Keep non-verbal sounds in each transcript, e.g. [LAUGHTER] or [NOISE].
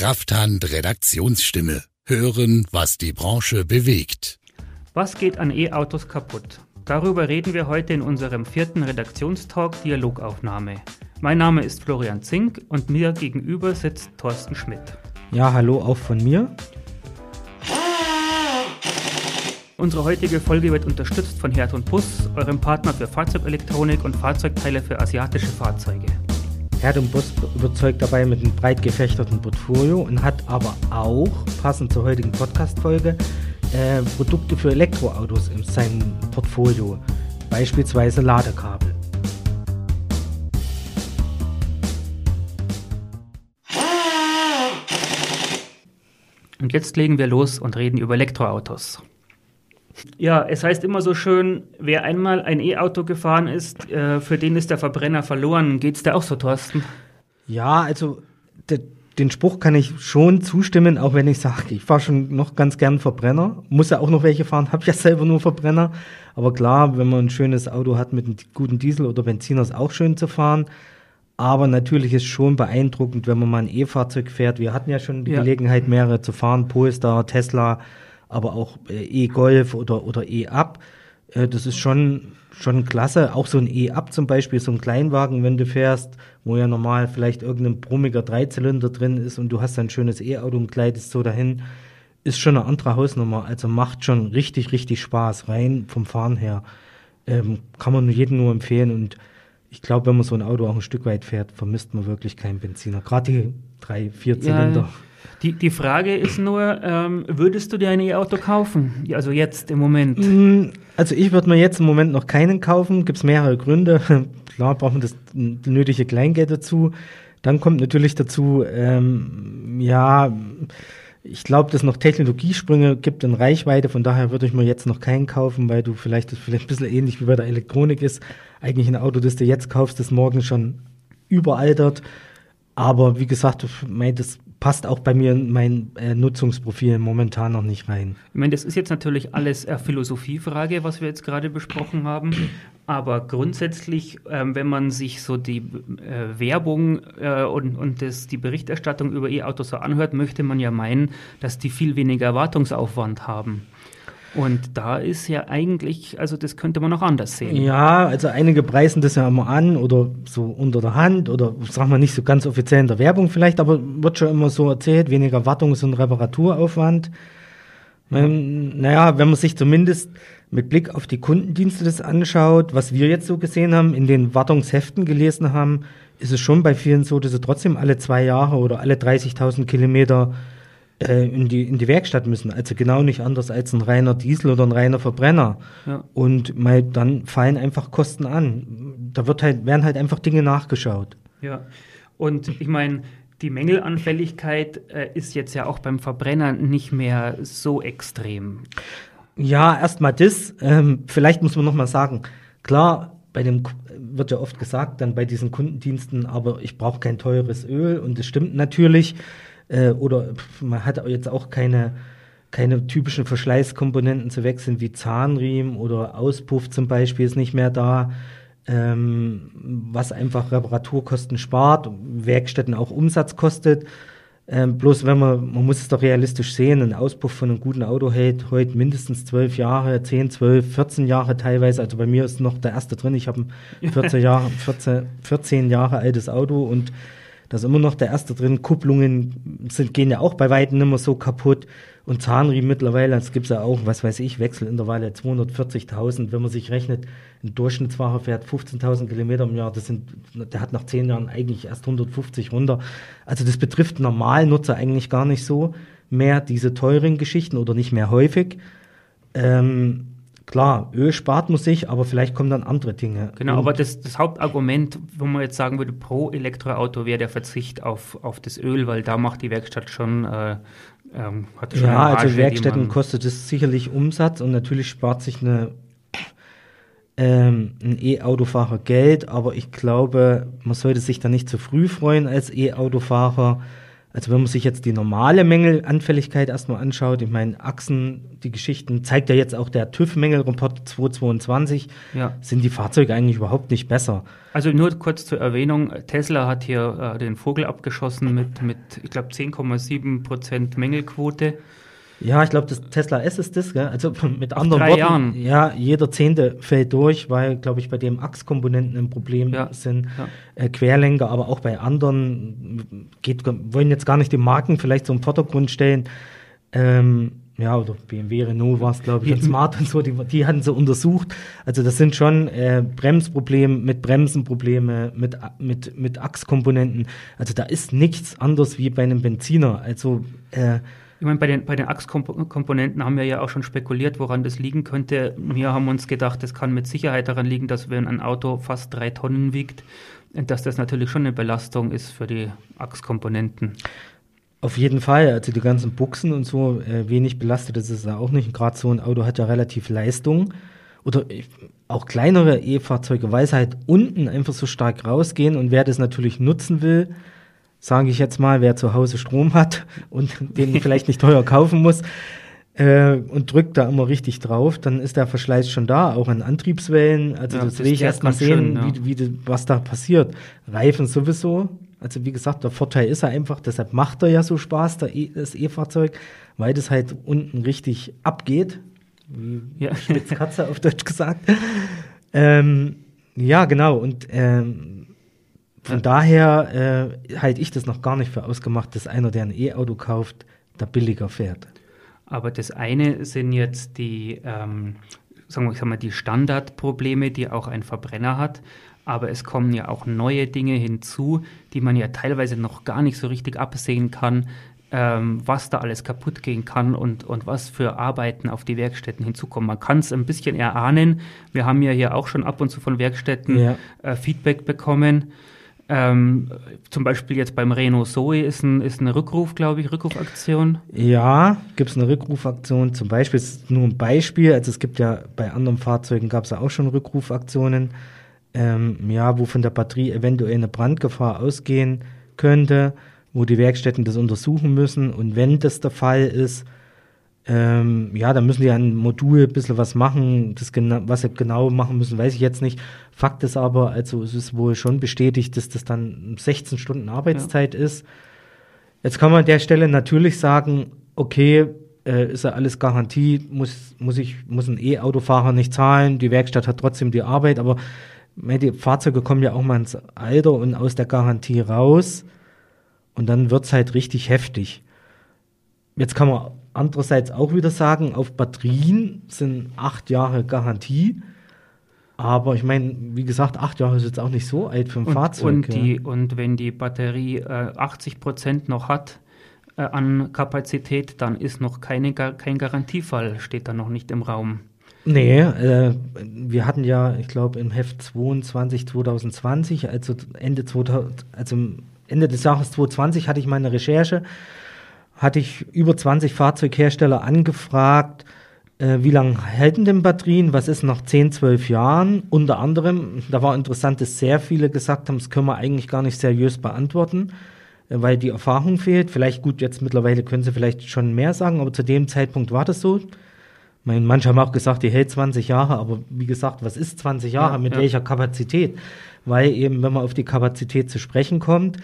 Krafthand Redaktionsstimme. Hören, was die Branche bewegt. Was geht an E-Autos kaputt? Darüber reden wir heute in unserem vierten Redaktionstalk Dialogaufnahme. Mein Name ist Florian Zink und mir gegenüber sitzt Thorsten Schmidt. Ja, hallo auch von mir. Unsere heutige Folge wird unterstützt von Herd und Bus, eurem Partner für Fahrzeugelektronik und Fahrzeugteile für asiatische Fahrzeuge. Herd und Bus überzeugt dabei mit einem breit gefächerten Portfolio und hat aber auch, passend zur heutigen Podcast-Folge, äh, Produkte für Elektroautos in seinem Portfolio, beispielsweise Ladekabel. Und jetzt legen wir los und reden über Elektroautos. Ja, es heißt immer so schön, wer einmal ein E-Auto gefahren ist, äh, für den ist der Verbrenner verloren. Geht's dir auch so, Thorsten? Ja, also de, den Spruch kann ich schon zustimmen, auch wenn ich sage, ich fahre schon noch ganz gern Verbrenner. Muss ja auch noch welche fahren, habe ja [LAUGHS] selber nur Verbrenner. Aber klar, wenn man ein schönes Auto hat mit einem guten Diesel oder Benziner, ist auch schön zu fahren. Aber natürlich ist schon beeindruckend, wenn man mal ein E-Fahrzeug fährt. Wir hatten ja schon die ja. Gelegenheit, mehrere zu fahren. Polestar, Tesla, aber auch äh, E-Golf oder, oder E-Up. Äh, das ist schon, schon klasse. Auch so ein E-Up zum Beispiel, so ein Kleinwagen, wenn du fährst, wo ja normal vielleicht irgendein brummiger Dreizylinder drin ist und du hast ein schönes E-Auto und gleitest so dahin, ist schon eine andere Hausnummer. Also macht schon richtig, richtig Spaß, rein vom Fahren her. Ähm, kann man jedem nur empfehlen und ich glaube, wenn man so ein Auto auch ein Stück weit fährt, vermisst man wirklich keinen Benziner. Gerade die drei, vier Zylinder. Ja, die, die Frage ist nur, ähm, würdest du dir ein E-Auto kaufen? Also jetzt im Moment? Mm, also ich würde mir jetzt im Moment noch keinen kaufen. Gibt es mehrere Gründe. [LAUGHS] Klar braucht man das nötige Kleingeld dazu. Dann kommt natürlich dazu, ähm, ja, ich glaube, dass es noch Technologiesprünge gibt in Reichweite. Von daher würde ich mir jetzt noch keinen kaufen, weil du vielleicht, das vielleicht ein bisschen ähnlich wie bei der Elektronik ist. Eigentlich ein Auto, das du jetzt kaufst, das morgen schon überaltert. Aber wie gesagt, das passt auch bei mir in mein äh, Nutzungsprofil momentan noch nicht rein. Ich meine, das ist jetzt natürlich alles eine Philosophiefrage, was wir jetzt gerade besprochen haben. Aber grundsätzlich, ähm, wenn man sich so die äh, Werbung äh, und, und das, die Berichterstattung über E-Autos so anhört, möchte man ja meinen, dass die viel weniger Erwartungsaufwand haben. Und da ist ja eigentlich, also das könnte man auch anders sehen. Ja, also einige preisen das ja immer an oder so unter der Hand oder sagen wir nicht so ganz offiziell in der Werbung vielleicht, aber wird schon immer so erzählt, weniger Wartungs- und Reparaturaufwand. Man, naja, wenn man sich zumindest mit Blick auf die Kundendienste das anschaut, was wir jetzt so gesehen haben, in den Wartungsheften gelesen haben, ist es schon bei vielen so, dass sie trotzdem alle zwei Jahre oder alle 30.000 Kilometer äh, in, die, in die Werkstatt müssen. Also genau nicht anders als ein reiner Diesel oder ein reiner Verbrenner. Ja. Und mal, dann fallen einfach Kosten an. Da wird halt, werden halt einfach Dinge nachgeschaut. Ja. Und ich meine, die Mängelanfälligkeit äh, ist jetzt ja auch beim Verbrenner nicht mehr so extrem. Ja, erstmal das. Ähm, vielleicht muss man noch mal sagen, klar, bei dem wird ja oft gesagt, dann bei diesen Kundendiensten, aber ich brauche kein teures Öl und das stimmt natürlich. Äh, oder man hat jetzt auch keine, keine typischen Verschleißkomponenten zu wechseln wie Zahnriemen oder Auspuff zum Beispiel ist nicht mehr da, ähm, was einfach Reparaturkosten spart, Werkstätten auch Umsatz kostet. Ähm, bloß wenn man, man muss es doch realistisch sehen, ein Auspuff von einem guten Auto hält heute mindestens zwölf Jahre, zehn, zwölf, 14 Jahre teilweise. Also bei mir ist noch der erste drin. Ich habe ein [LAUGHS] 14 Jahre, 14, 14 Jahre altes Auto und da ist immer noch der erste drin. Kupplungen sind, gehen ja auch bei Weitem nicht mehr so kaputt. Und Zahnriemen mittlerweile, das gibt's ja auch, was weiß ich, Wechselintervalle 240.000. Wenn man sich rechnet, ein Durchschnittsfahrer fährt 15.000 Kilometer im Jahr. Das sind, der hat nach zehn Jahren eigentlich erst 150 runter. Also das betrifft Normalnutzer eigentlich gar nicht so mehr diese teuren Geschichten oder nicht mehr häufig. Ähm, Klar, Öl spart man sich, aber vielleicht kommen dann andere Dinge. Genau, aber das, das, Hauptargument, wo man jetzt sagen würde, pro Elektroauto wäre der Verzicht auf, auf das Öl, weil da macht die Werkstatt schon, äh, ähm, hat schon Ja, also Werkstätten kostet es sicherlich Umsatz und natürlich spart sich eine, ähm, ein E-Autofahrer Geld, aber ich glaube, man sollte sich da nicht zu früh freuen als E-Autofahrer, Also wenn man sich jetzt die normale Mängelanfälligkeit erstmal anschaut, ich meine, Achsen, die Geschichten, zeigt ja jetzt auch der TÜV-Mängelreport 222, ja. sind die Fahrzeuge eigentlich überhaupt nicht besser. Also nur kurz zur Erwähnung, Tesla hat hier äh, den Vogel abgeschossen mit, mit ich glaube, 10,7 Prozent Mängelquote. Ja, ich glaube, das Tesla S ist das, gell? Also [LAUGHS] mit Auf anderen Worten, Jahren. ja, jeder Zehnte fällt durch, weil, glaube ich, bei dem Achskomponenten ein Problem ja. sind. Ja. Äh, Querlenker, aber auch bei anderen geht, wollen jetzt gar nicht die Marken vielleicht so im Vordergrund stellen. Ähm, ja, oder BMW, Renault war es, glaube ich, und Smart und so, die, die hatten sie untersucht. Also das sind schon äh, Bremsprobleme mit Bremsenprobleme, mit, mit, mit Achskomponenten. Also da ist nichts anderes wie bei einem Benziner. Also äh, ich meine, bei den, bei den Achskomponenten haben wir ja auch schon spekuliert, woran das liegen könnte. Wir haben uns gedacht, das kann mit Sicherheit daran liegen, dass wenn ein Auto fast drei Tonnen wiegt, dass das natürlich schon eine Belastung ist für die Achskomponenten. Auf jeden Fall, also die ganzen Buchsen und so, äh, wenig belastet ist es ja auch nicht. Gerade so ein Auto hat ja relativ Leistung. Oder auch kleinere E-Fahrzeuge, weil es halt unten einfach so stark rausgehen und wer das natürlich nutzen will, sage ich jetzt mal, wer zu Hause Strom hat [LAUGHS] und den vielleicht nicht teuer kaufen muss äh, und drückt da immer richtig drauf, dann ist der Verschleiß schon da, auch an Antriebswellen. Also ja, das, will ich erst mal sehen, schön, ja. wie, wie, was da passiert. Reifen sowieso. Also wie gesagt, der Vorteil ist er einfach, deshalb macht er ja so Spaß, e, das E-Fahrzeug, weil das halt unten richtig abgeht. Wie ja. Spitzkatze auf Deutsch gesagt. Ähm, ja, genau. Und ähm, von daher äh, halte ich das noch gar nicht für ausgemacht, dass einer, der ein E-Auto kauft, da billiger fährt. Aber das eine sind jetzt die, ähm, sagen wir mal, die Standardprobleme, die auch ein Verbrenner hat. Aber es kommen ja auch neue Dinge hinzu, die man ja teilweise noch gar nicht so richtig absehen kann, ähm, was da alles kaputt gehen kann und, und was für Arbeiten auf die Werkstätten hinzukommen. Man kann es ein bisschen erahnen. Wir haben ja hier auch schon ab und zu von Werkstätten ja. äh, Feedback bekommen. Ähm, zum Beispiel jetzt beim Renault Zoe ist, ein, ist eine Rückruf, glaube ich, Rückrufaktion. Ja, gibt es eine Rückrufaktion. Zum Beispiel ist nur ein Beispiel. Also es gibt ja bei anderen Fahrzeugen gab es ja auch schon Rückrufaktionen. Ähm, ja, wo von der Batterie eventuell eine Brandgefahr ausgehen könnte, wo die Werkstätten das untersuchen müssen. Und wenn das der Fall ist, ähm, ja, da müssen die an Modul ein bisschen was machen. Das genau, was sie genau machen müssen, weiß ich jetzt nicht. Fakt ist aber, also es ist wohl schon bestätigt, dass das dann 16 Stunden Arbeitszeit ja. ist. Jetzt kann man an der Stelle natürlich sagen, okay, äh, ist ja alles Garantie, muss, muss, ich, muss ein E-Autofahrer nicht zahlen, die Werkstatt hat trotzdem die Arbeit, aber die Fahrzeuge kommen ja auch mal ins Alter und aus der Garantie raus und dann wird es halt richtig heftig. Jetzt kann man andererseits auch wieder sagen, auf Batterien sind acht Jahre Garantie. Aber ich meine, wie gesagt, acht Jahre ist jetzt auch nicht so alt für ein und, Fahrzeug. Und, ja. die, und wenn die Batterie äh, 80 Prozent noch hat äh, an Kapazität, dann ist noch keine, kein Garantiefall, steht da noch nicht im Raum. Nee, äh, wir hatten ja, ich glaube, im Heft 22 2020, also Ende, 2000, also Ende des Jahres 2020 hatte ich meine Recherche hatte ich über 20 Fahrzeughersteller angefragt, äh, wie lange halten denn Batterien, was ist nach 10, 12 Jahren? Unter anderem, da war interessant, dass sehr viele gesagt haben, das können wir eigentlich gar nicht seriös beantworten, äh, weil die Erfahrung fehlt. Vielleicht gut, jetzt mittlerweile können sie vielleicht schon mehr sagen, aber zu dem Zeitpunkt war das so. Mein, manche haben auch gesagt, die hält 20 Jahre, aber wie gesagt, was ist 20 Jahre, ja, mit ja. welcher Kapazität? Weil eben, wenn man auf die Kapazität zu sprechen kommt,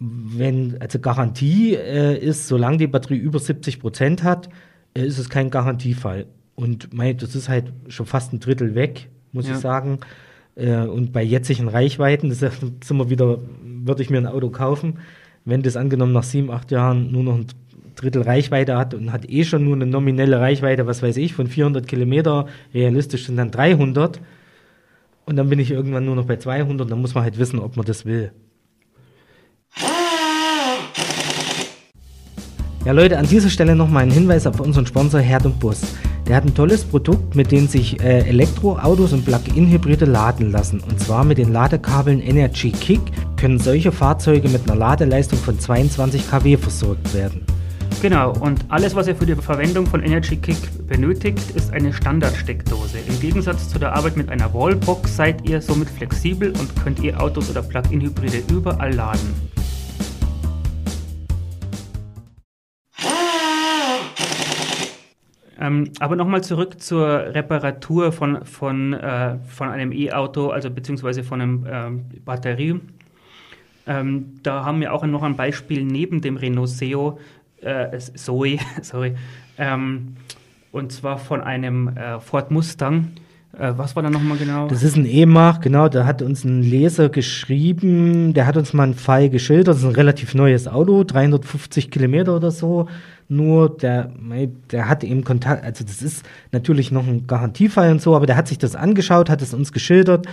wenn, also Garantie äh, ist, solange die Batterie über 70 Prozent hat, äh, ist es kein Garantiefall. Und mein, das ist halt schon fast ein Drittel weg, muss ja. ich sagen. Äh, und bei jetzigen Reichweiten, das ist [LAUGHS] immer wieder, würde ich mir ein Auto kaufen, wenn das angenommen nach sieben, acht Jahren nur noch ein Drittel Reichweite hat und hat eh schon nur eine nominelle Reichweite, was weiß ich, von 400 Kilometer, realistisch sind dann 300. Und dann bin ich irgendwann nur noch bei 200, dann muss man halt wissen, ob man das will. Ja, Leute, an dieser Stelle nochmal ein Hinweis auf unseren Sponsor Herd und Bus. Der hat ein tolles Produkt, mit dem sich äh, Elektroautos und Plug-in-Hybride laden lassen. Und zwar mit den Ladekabeln Energy Kick können solche Fahrzeuge mit einer Ladeleistung von 22 kW versorgt werden. Genau, und alles, was ihr für die Verwendung von Energy Kick benötigt, ist eine Standardsteckdose. Im Gegensatz zu der Arbeit mit einer Wallbox seid ihr somit flexibel und könnt ihr Autos oder Plug-in-Hybride überall laden. Ähm, aber nochmal zurück zur Reparatur von, von, äh, von einem E-Auto, also beziehungsweise von einem ähm, Batterie. Ähm, da haben wir auch noch ein Beispiel neben dem Renault Seo, äh, Zoe, [LAUGHS] sorry, ähm, und zwar von einem äh, Ford Mustang. Äh, was war da nochmal genau? Das ist ein E-Mach, genau, da hat uns ein Leser geschrieben, der hat uns mal einen Fall geschildert, das ist ein relativ neues Auto, 350 Kilometer oder so, nur der, der hat eben Kontakt, also das ist natürlich noch ein Garantiefall und so, aber der hat sich das angeschaut, hat es uns geschildert.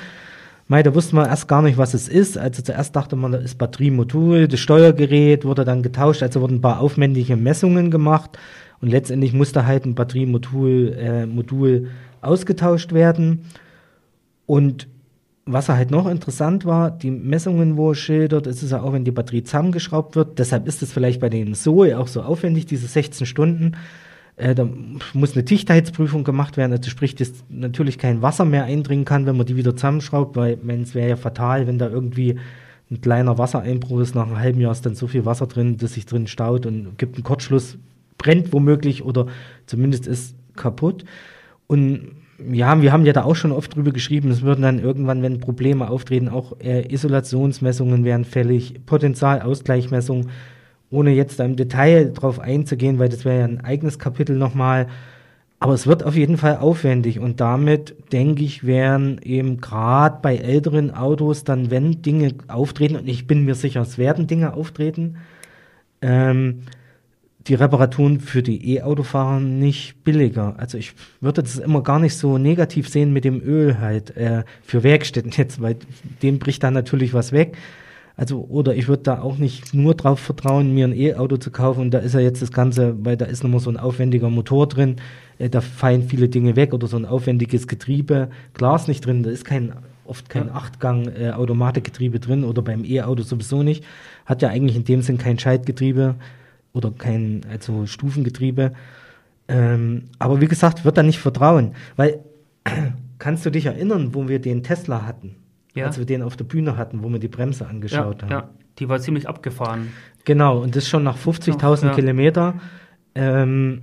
Mei, da wusste man erst gar nicht, was es ist. Also zuerst dachte man, das ist Batteriemodul, das Steuergerät wurde dann getauscht, also wurden ein paar aufwendige Messungen gemacht und letztendlich musste halt ein Batteriemodul äh, Modul ausgetauscht werden. Und was halt noch interessant war, die Messungen, wo er schildert, es ist ja auch, wenn die Batterie zusammengeschraubt wird. Deshalb ist es vielleicht bei dem Zoe auch so aufwendig, diese 16 Stunden. Äh, da muss eine Dichtheitsprüfung gemacht werden, also sprich, dass natürlich kein Wasser mehr eindringen kann, wenn man die wieder zusammenschraubt, weil es wäre ja fatal, wenn da irgendwie ein kleiner Wassereinbruch ist, nach einem halben Jahr ist dann so viel Wasser drin, dass sich drin staut und gibt einen Kurzschluss, brennt womöglich oder zumindest ist kaputt. Und ja, wir haben ja da auch schon oft drüber geschrieben, es würden dann irgendwann, wenn Probleme auftreten, auch äh, Isolationsmessungen wären fällig, Potentialausgleichmessungen, ohne jetzt da im Detail drauf einzugehen, weil das wäre ja ein eigenes Kapitel nochmal. Aber es wird auf jeden Fall aufwendig und damit, denke ich, wären eben gerade bei älteren Autos dann, wenn Dinge auftreten, und ich bin mir sicher, es werden Dinge auftreten, ähm, die Reparaturen für die E-Autofahrer nicht billiger. Also ich würde das immer gar nicht so negativ sehen mit dem Öl halt äh, für Werkstätten jetzt, weil dem bricht dann natürlich was weg. Also oder ich würde da auch nicht nur drauf vertrauen, mir ein E-Auto zu kaufen und da ist ja jetzt das Ganze, weil da ist nochmal so ein aufwendiger Motor drin, äh, da fallen viele Dinge weg oder so ein aufwendiges Getriebe, Glas nicht drin, da ist kein oft kein ja. Achtgang äh, Automatikgetriebe drin oder beim E-Auto sowieso nicht. Hat ja eigentlich in dem Sinn kein Schaltgetriebe oder kein also Stufengetriebe. Ähm, aber wie gesagt, wird da nicht vertrauen, weil [CLEARS THROAT] kannst du dich erinnern, wo wir den Tesla hatten, ja. als wir den auf der Bühne hatten, wo wir die Bremse angeschaut ja, haben. Ja, die war ziemlich abgefahren. Genau, und das schon nach 50.000 ja. Kilometer. Ähm,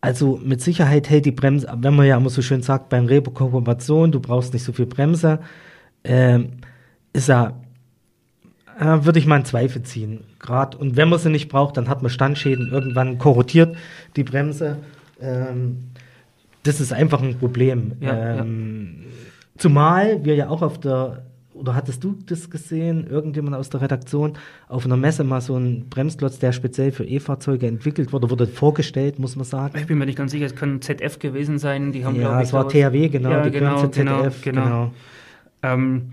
also mit Sicherheit hält die Bremse, wenn man ja immer so schön sagt, beim Rekuperation, du brauchst nicht so viel Bremse, ähm, ist ja äh, würde ich mal in Zweifel ziehen. Grad, und wenn man sie nicht braucht, dann hat man Standschäden. Irgendwann korrodiert die Bremse. Ähm, das ist einfach ein Problem. Ja, ähm, ja. Zumal wir ja auch auf der, oder hattest du das gesehen, irgendjemand aus der Redaktion, auf einer Messe mal so ein Bremsklotz, der speziell für E-Fahrzeuge entwickelt wurde, wurde vorgestellt, muss man sagen. Ich bin mir nicht ganz sicher, es kann ZF gewesen sein. Die haben, ja, es war THW, genau, ja, die genau, ZF, genau. genau. genau. Ähm,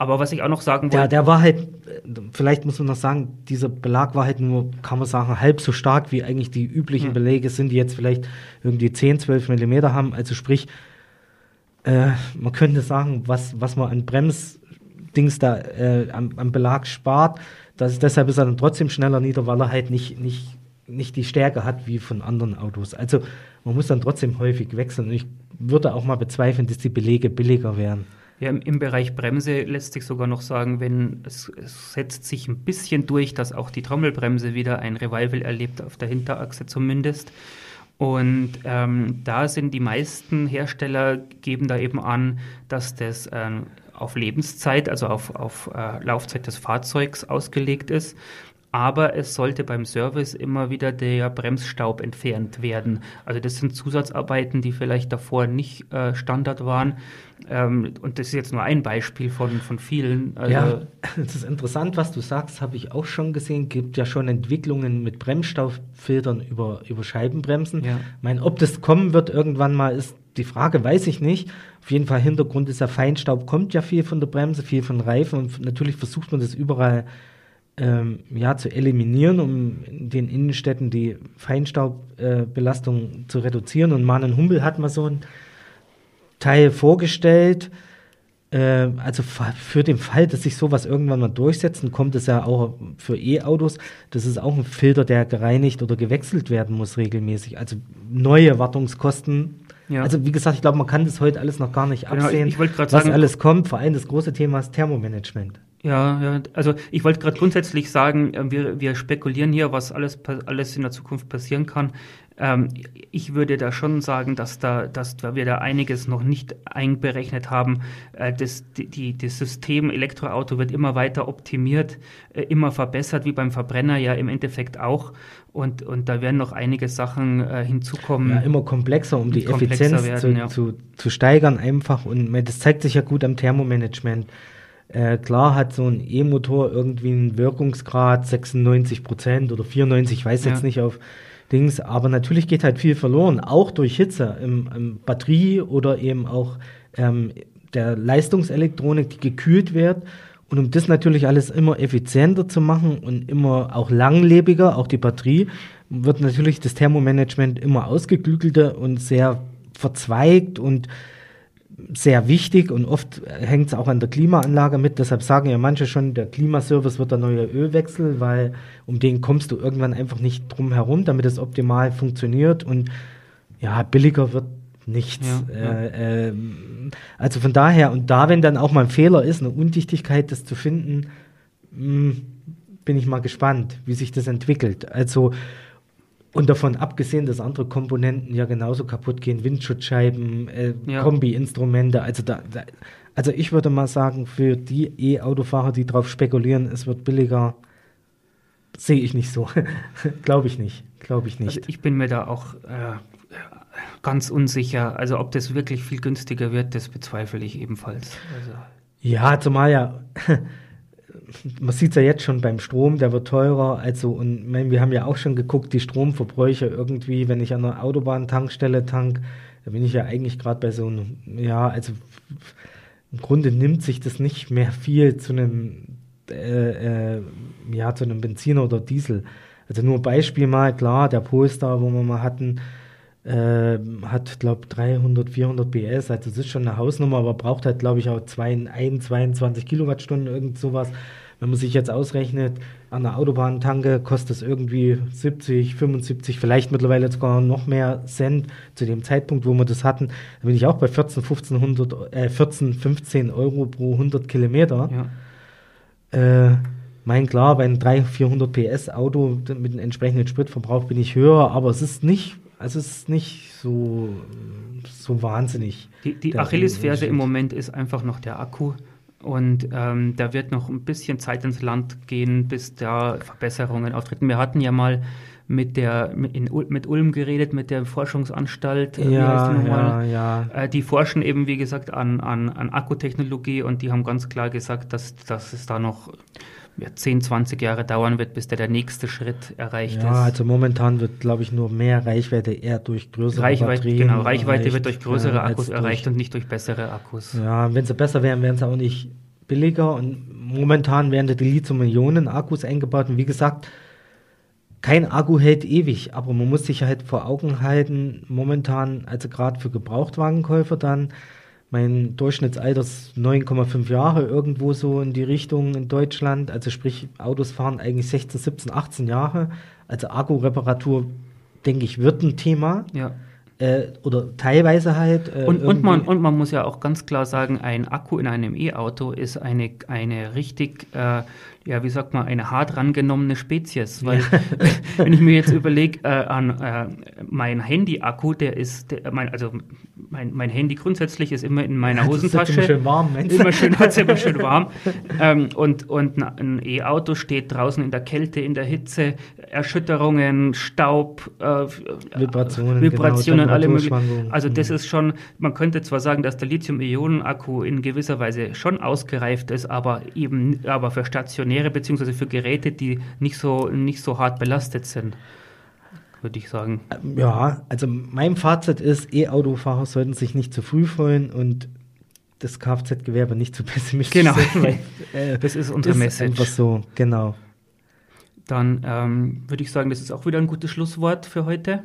aber was ich auch noch sagen wollte. Der, der war halt, vielleicht muss man noch sagen, dieser Belag war halt nur, kann man sagen, halb so stark, wie eigentlich die üblichen hm. Belege sind, die jetzt vielleicht irgendwie 10, 12 Millimeter haben. Also sprich, äh, man könnte sagen, was, was man an Bremsdings da äh, am, am, Belag spart, das, deshalb ist er dann trotzdem schneller nieder, weil er halt nicht, nicht, nicht die Stärke hat wie von anderen Autos. Also man muss dann trotzdem häufig wechseln. Und ich würde auch mal bezweifeln, dass die Belege billiger wären. Ja, im, Bereich Bremse lässt sich sogar noch sagen, wenn es, es, setzt sich ein bisschen durch, dass auch die Trommelbremse wieder ein Revival erlebt, auf der Hinterachse zumindest. Und ähm, da sind die meisten Hersteller geben da eben an, dass das ähm, auf Lebenszeit, also auf, auf äh, Laufzeit des Fahrzeugs ausgelegt ist aber es sollte beim Service immer wieder der Bremsstaub entfernt werden. Also das sind Zusatzarbeiten, die vielleicht davor nicht äh, Standard waren. Ähm, und das ist jetzt nur ein Beispiel von, von vielen. Also ja, [LAUGHS] das ist interessant, was du sagst, habe ich auch schon gesehen. Gibt ja schon Entwicklungen mit Bremsstaubfiltern über, über Scheibenbremsen. Ja. Ich meine, ob das kommen wird irgendwann mal, ist die Frage, weiß ich nicht. Auf jeden Fall Hintergrund ist ja Feinstaub, kommt ja viel von der Bremse, viel von Reifen und natürlich versucht man das überall ähm, ja, zu eliminieren, um in den Innenstädten die Feinstaubbelastung äh, zu reduzieren. Und Manen Humbel hat mal so ein Teil vorgestellt. Äh, also für den Fall, dass sich sowas irgendwann mal durchsetzt, dann kommt es ja auch für E-Autos. Das ist auch ein Filter, der gereinigt oder gewechselt werden muss regelmäßig. Also neue Wartungskosten ja. Also wie gesagt, ich glaube, man kann das heute alles noch gar nicht absehen, genau, ich, ich was sagen, alles kommt. Vor allem das große Thema ist Thermomanagement. Ja, ja, also ich wollte gerade grundsätzlich sagen, äh, wir, wir spekulieren hier, was alles, alles in der Zukunft passieren kann. Ähm, ich würde da schon sagen, dass, da, dass wir da einiges noch nicht einberechnet haben. Äh, das, die, das System Elektroauto wird immer weiter optimiert, äh, immer verbessert, wie beim Verbrenner ja im Endeffekt auch. Und, und da werden noch einige Sachen äh, hinzukommen. Ja, immer komplexer, um die Effizienz werden, zu, ja. zu, zu steigern einfach. Und das zeigt sich ja gut am Thermomanagement. Äh, klar hat so ein E-Motor irgendwie einen Wirkungsgrad 96 Prozent oder 94, ich weiß ja. jetzt nicht auf Dings. Aber natürlich geht halt viel verloren, auch durch Hitze im, im Batterie oder eben auch ähm, der Leistungselektronik, die gekühlt wird. Und um das natürlich alles immer effizienter zu machen und immer auch langlebiger, auch die Batterie, wird natürlich das Thermomanagement immer ausgeklügelter und sehr verzweigt und sehr wichtig und oft hängt es auch an der Klimaanlage mit. Deshalb sagen ja manche schon, der Klimaservice wird der neue Ölwechsel, weil um den kommst du irgendwann einfach nicht drum herum, damit es optimal funktioniert. Und ja, billiger wird nichts. Ja, äh, äh, also von daher, und da, wenn dann auch mal ein Fehler ist, eine Undichtigkeit, das zu finden, mh, hm, bin ich mal gespannt, wie sich das entwickelt. Also und davon abgesehen, dass andere Komponenten ja genauso kaputt gehen, Windschutzscheiben, äh, ja. Kombi-Instrumente, also da, da, also ich würde mal sagen, für die E-Autofahrer, die darauf spekulieren, es wird billiger, sehe ich nicht so. [LAUGHS] Glaube ich nicht. Glaube ich nicht. Also ich bin mir da auch äh, ganz unsicher. Also ob das wirklich viel günstiger wird, das bezweifle ich ebenfalls. Also. Ja, zumal ja [LAUGHS] man sieht es ja jetzt schon beim Strom, der wird teurer. Also, und mein, wir haben ja auch schon geguckt, die Stromverbräuche irgendwie, wenn ich an einer Autobahntankstelle tank, da bin ich ja eigentlich gerade bei so einem, ja, also im Grunde nimmt sich das nicht mehr viel zu einem, äh, äh, ja, zu einem Benziner oder Diesel. Also nur Beispiel mal, klar, der Polestar, wo wir mal hatten, äh, hat, glaube 300, 400 PS, also das ist schon eine Hausnummer, aber braucht halt, glaube ich, auch zwei, ein, 22 Kilowattstunden, irgend sowas. Wenn man sich jetzt ausrechnet, an der Autobahntanke kostet es irgendwie 70, 75, vielleicht mittlerweile sogar noch mehr Cent. Zu dem Zeitpunkt, wo wir das hatten, da bin ich auch bei 14, 1500, äh, 14, 15 Euro pro 100 Kilometer. Ja. Äh, mein klar, bei einem 300, 400 PS Auto mit einem entsprechenden Spritverbrauch bin ich höher, aber es ist nicht also es ist nicht so, so wahnsinnig. Die, die Achillesferse im Moment ist einfach noch der Akku. Und ähm, da wird noch ein bisschen Zeit ins Land gehen, bis da Verbesserungen auftreten. Wir hatten ja mal mit der in, mit Ulm geredet, mit der Forschungsanstalt. Äh, ja, ja, ja. Äh, die forschen eben, wie gesagt, an, an, an Akkutechnologie und die haben ganz klar gesagt, dass, dass es da noch ja, 10, 20 Jahre dauern wird, bis der, der nächste Schritt erreicht ja, ist. Ja, also momentan wird, glaube ich, nur mehr Reichweite eher durch größere Reichweite, Batterien Genau, Reichweite erreicht, wird durch größere ja, Akkus erreicht und nicht durch bessere Akkus. Ja, wenn sie besser wären, wären sie auch nicht billiger und momentan werden die Lithium-Ionen-Akkus eingebaut und wie gesagt, kein Akku hält ewig, aber man muss sich halt vor Augen halten, momentan, also gerade für Gebrauchtwagenkäufer dann, mein Durchschnittsalter ist 9,5 Jahre, irgendwo so in die Richtung in Deutschland. Also sprich, Autos fahren eigentlich 16, 17, 18 Jahre. Also Akkureparatur, denke ich, wird ein Thema. Ja. Äh, oder teilweise halt. Äh, und, und, man, und man muss ja auch ganz klar sagen, ein Akku in einem E-Auto ist eine, eine richtig äh, ja, wie sagt man, eine hart rangenommene Spezies. Weil, [LAUGHS] wenn ich mir jetzt überlege, äh, an äh, mein Handy-Akku, der ist, der, mein, also mein, mein Handy grundsätzlich ist immer in meiner Hosentasche. immer schön warm, Mensch. Immer schön, hat's immer schön warm. ähm, und und ein E-Auto steht draußen in der Kälte, in der Hitze, Erschütterungen, Staub, äh, Vibrationen, Vibrationen genau, alle möglichen. Also das mhm. ist schon, man könnte zwar sagen, dass der Lithium-Ionen-Akku in gewisser Weise schon ausgereift ist, aber eben, aber für stationäre stationäre beziehungsweise für Geräte, die nicht so, nicht so hart belastet sind, würde ich sagen. Ja, also mein Fazit ist, E-Autofahrer sollten sich nicht zu früh freuen und das Kfz-Gewerbe nicht zu pessimistisch genau. sein. Weil, [LAUGHS] äh, das ist unsere ist Message. Einfach so, genau. Dann ähm, würde ich sagen, das ist auch wieder ein gutes Schlusswort für heute.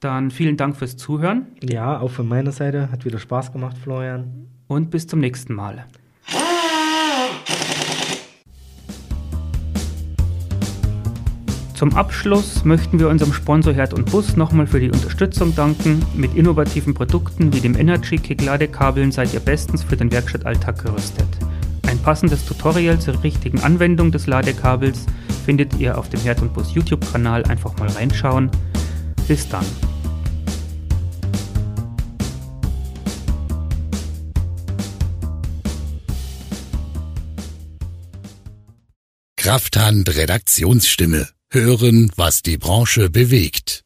Dann vielen Dank fürs Zuhören. Ja, auch von meiner Seite. Hat wieder Spaß gemacht, Florian. Und bis zum nächsten Mal. Zum Abschluss möchten wir unserem Sponsor Herd und Bus nochmal für die Unterstützung danken. Mit innovativen Produkten wie dem Energy Kick Ladekabeln seid ihr bestens für den Werkstattalltag gerüstet. Ein passendes Tutorial zur richtigen Anwendung des Ladekabels findet ihr auf dem Herd und Bus YouTube-Kanal. Einfach mal reinschauen. Bis dann. Krafthand Redaktionsstimme Hören, was die Branche bewegt.